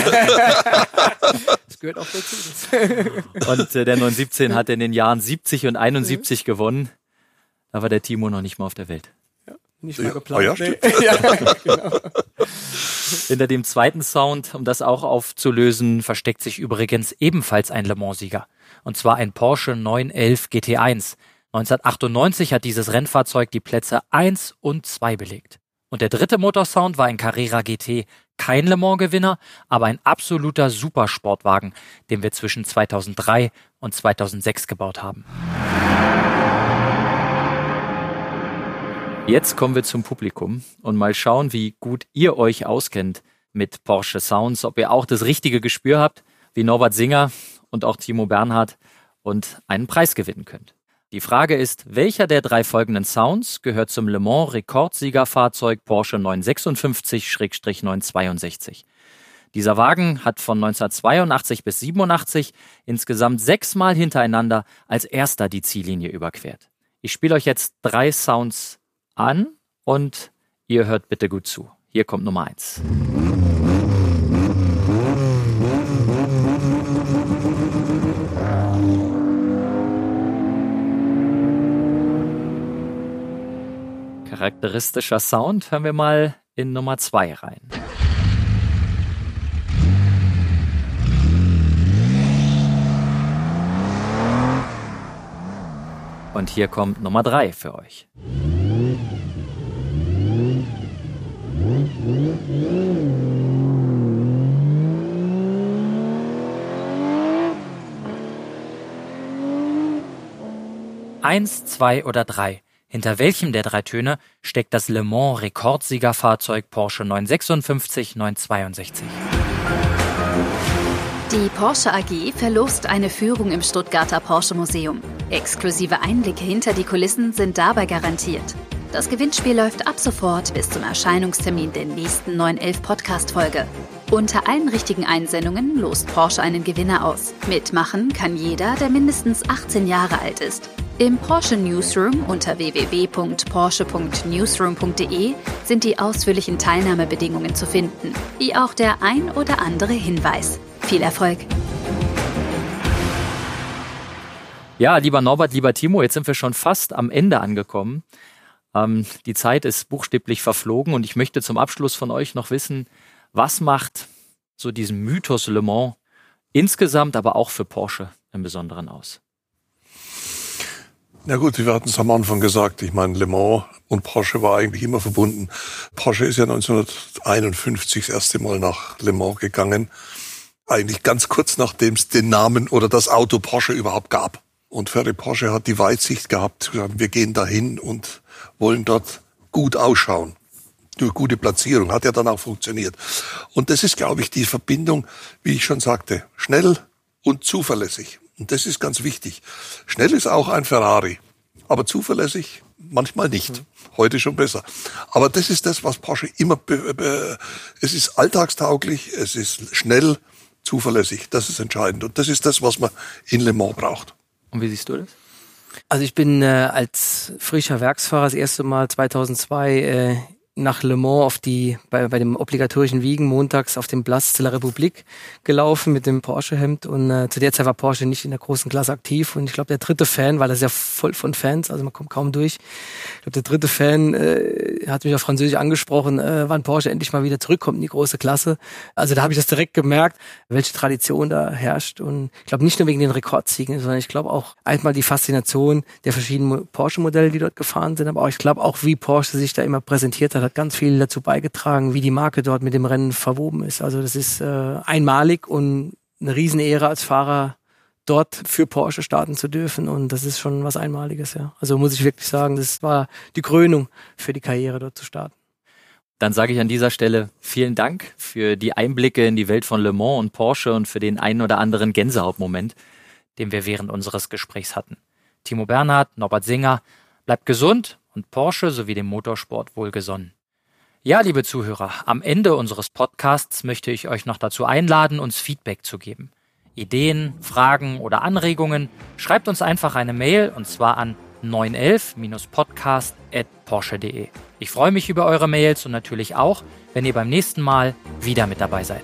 Das gehört auch dazu. Und äh, der 917 hat in den Jahren 70 und 71 gewonnen. Da war der Timo noch nicht mal auf der Welt. Nicht mal Ja, geplant. ah ja, nee. stimmt. ja, genau. Hinter dem zweiten Sound, um das auch aufzulösen, versteckt sich übrigens ebenfalls ein Le Mans-Sieger. Und zwar ein Porsche 911 GT1. 1998 hat dieses Rennfahrzeug die Plätze 1 und 2 belegt. Und der dritte Motorsound war ein Carrera GT, kein Le Mans-Gewinner, aber ein absoluter Supersportwagen, den wir zwischen 2003 und 2006 gebaut haben. Jetzt kommen wir zum Publikum und mal schauen, wie gut ihr euch auskennt mit Porsche Sounds, ob ihr auch das richtige Gespür habt, wie Norbert Singer und auch Timo Bernhard und einen Preis gewinnen könnt. Die Frage ist, welcher der drei folgenden Sounds gehört zum Le Mans Rekordsiegerfahrzeug Porsche 956-962? Dieser Wagen hat von 1982 bis 87 insgesamt sechsmal hintereinander als erster die Ziellinie überquert. Ich spiele euch jetzt drei Sounds an und ihr hört bitte gut zu. Hier kommt Nummer eins. Charakteristischer Sound. Hören wir mal in Nummer zwei rein. Und hier kommt Nummer drei für euch. Eins, zwei oder drei. Hinter welchem der drei Töne steckt das Le Mans Rekordsiegerfahrzeug Porsche 956 962? Die Porsche AG verlost eine Führung im Stuttgarter Porsche Museum. Exklusive Einblicke hinter die Kulissen sind dabei garantiert. Das Gewinnspiel läuft ab sofort bis zum Erscheinungstermin der nächsten 911 Podcast-Folge. Unter allen richtigen Einsendungen lost Porsche einen Gewinner aus. Mitmachen kann jeder, der mindestens 18 Jahre alt ist. Im Porsche Newsroom unter www.porsche.newsroom.de sind die ausführlichen Teilnahmebedingungen zu finden, wie auch der ein oder andere Hinweis. Viel Erfolg! Ja, lieber Norbert, lieber Timo, jetzt sind wir schon fast am Ende angekommen. Ähm, die Zeit ist buchstäblich verflogen und ich möchte zum Abschluss von euch noch wissen, was macht so diesen Mythos Le Mans insgesamt, aber auch für Porsche im Besonderen aus? Na gut, wir hatten es am Anfang gesagt. Ich meine, Le Mans und Porsche war eigentlich immer verbunden. Porsche ist ja 1951 das erste Mal nach Le Mans gegangen. Eigentlich ganz kurz nachdem es den Namen oder das Auto Porsche überhaupt gab. Und Ferry Porsche hat die Weitsicht gehabt, zu sagen, wir gehen dahin und wollen dort gut ausschauen. Durch gute Platzierung. Hat ja dann auch funktioniert. Und das ist, glaube ich, die Verbindung, wie ich schon sagte, schnell und zuverlässig. Und das ist ganz wichtig. Schnell ist auch ein Ferrari, aber zuverlässig manchmal nicht. Heute schon besser. Aber das ist das, was Porsche immer, es ist alltagstauglich, es ist schnell, zuverlässig. Das ist entscheidend. Und das ist das, was man in Le Mans braucht. Und wie siehst du das? Also ich bin äh, als frischer Werksfahrer das erste Mal 2002 äh, nach Le Mans auf die, bei, bei dem obligatorischen Wiegen montags auf dem Platz de la Republik gelaufen mit dem Porsche-Hemd. Und äh, zu der Zeit war Porsche nicht in der großen Klasse aktiv. Und ich glaube der dritte Fan, weil das ist ja voll von Fans, also man kommt kaum durch. Ich glaube der dritte Fan äh, hat mich auf Französisch angesprochen, äh, wann Porsche endlich mal wieder zurückkommt in die große Klasse. Also da habe ich das direkt gemerkt, welche Tradition da herrscht. Und ich glaube nicht nur wegen den Rekordsiegen, sondern ich glaube auch einmal die Faszination der verschiedenen Porsche-Modelle, die dort gefahren sind, aber auch, ich glaube auch, wie Porsche sich da immer präsentiert hat hat, hat ganz viel dazu beigetragen, wie die Marke dort mit dem Rennen verwoben ist. Also das ist äh, einmalig und eine Riesenehre als Fahrer dort für Porsche starten zu dürfen und das ist schon was Einmaliges, ja. Also muss ich wirklich sagen, das war die Krönung für die Karriere dort zu starten. Dann sage ich an dieser Stelle vielen Dank für die Einblicke in die Welt von Le Mans und Porsche und für den einen oder anderen Gänsehautmoment, den wir während unseres Gesprächs hatten. Timo Bernhard, Norbert Singer, bleibt gesund und Porsche sowie dem Motorsport wohlgesonnen. Ja, liebe Zuhörer, am Ende unseres Podcasts möchte ich euch noch dazu einladen, uns Feedback zu geben. Ideen, Fragen oder Anregungen, schreibt uns einfach eine Mail und zwar an 911-podcast.porsche.de. Ich freue mich über eure Mails und natürlich auch, wenn ihr beim nächsten Mal wieder mit dabei seid.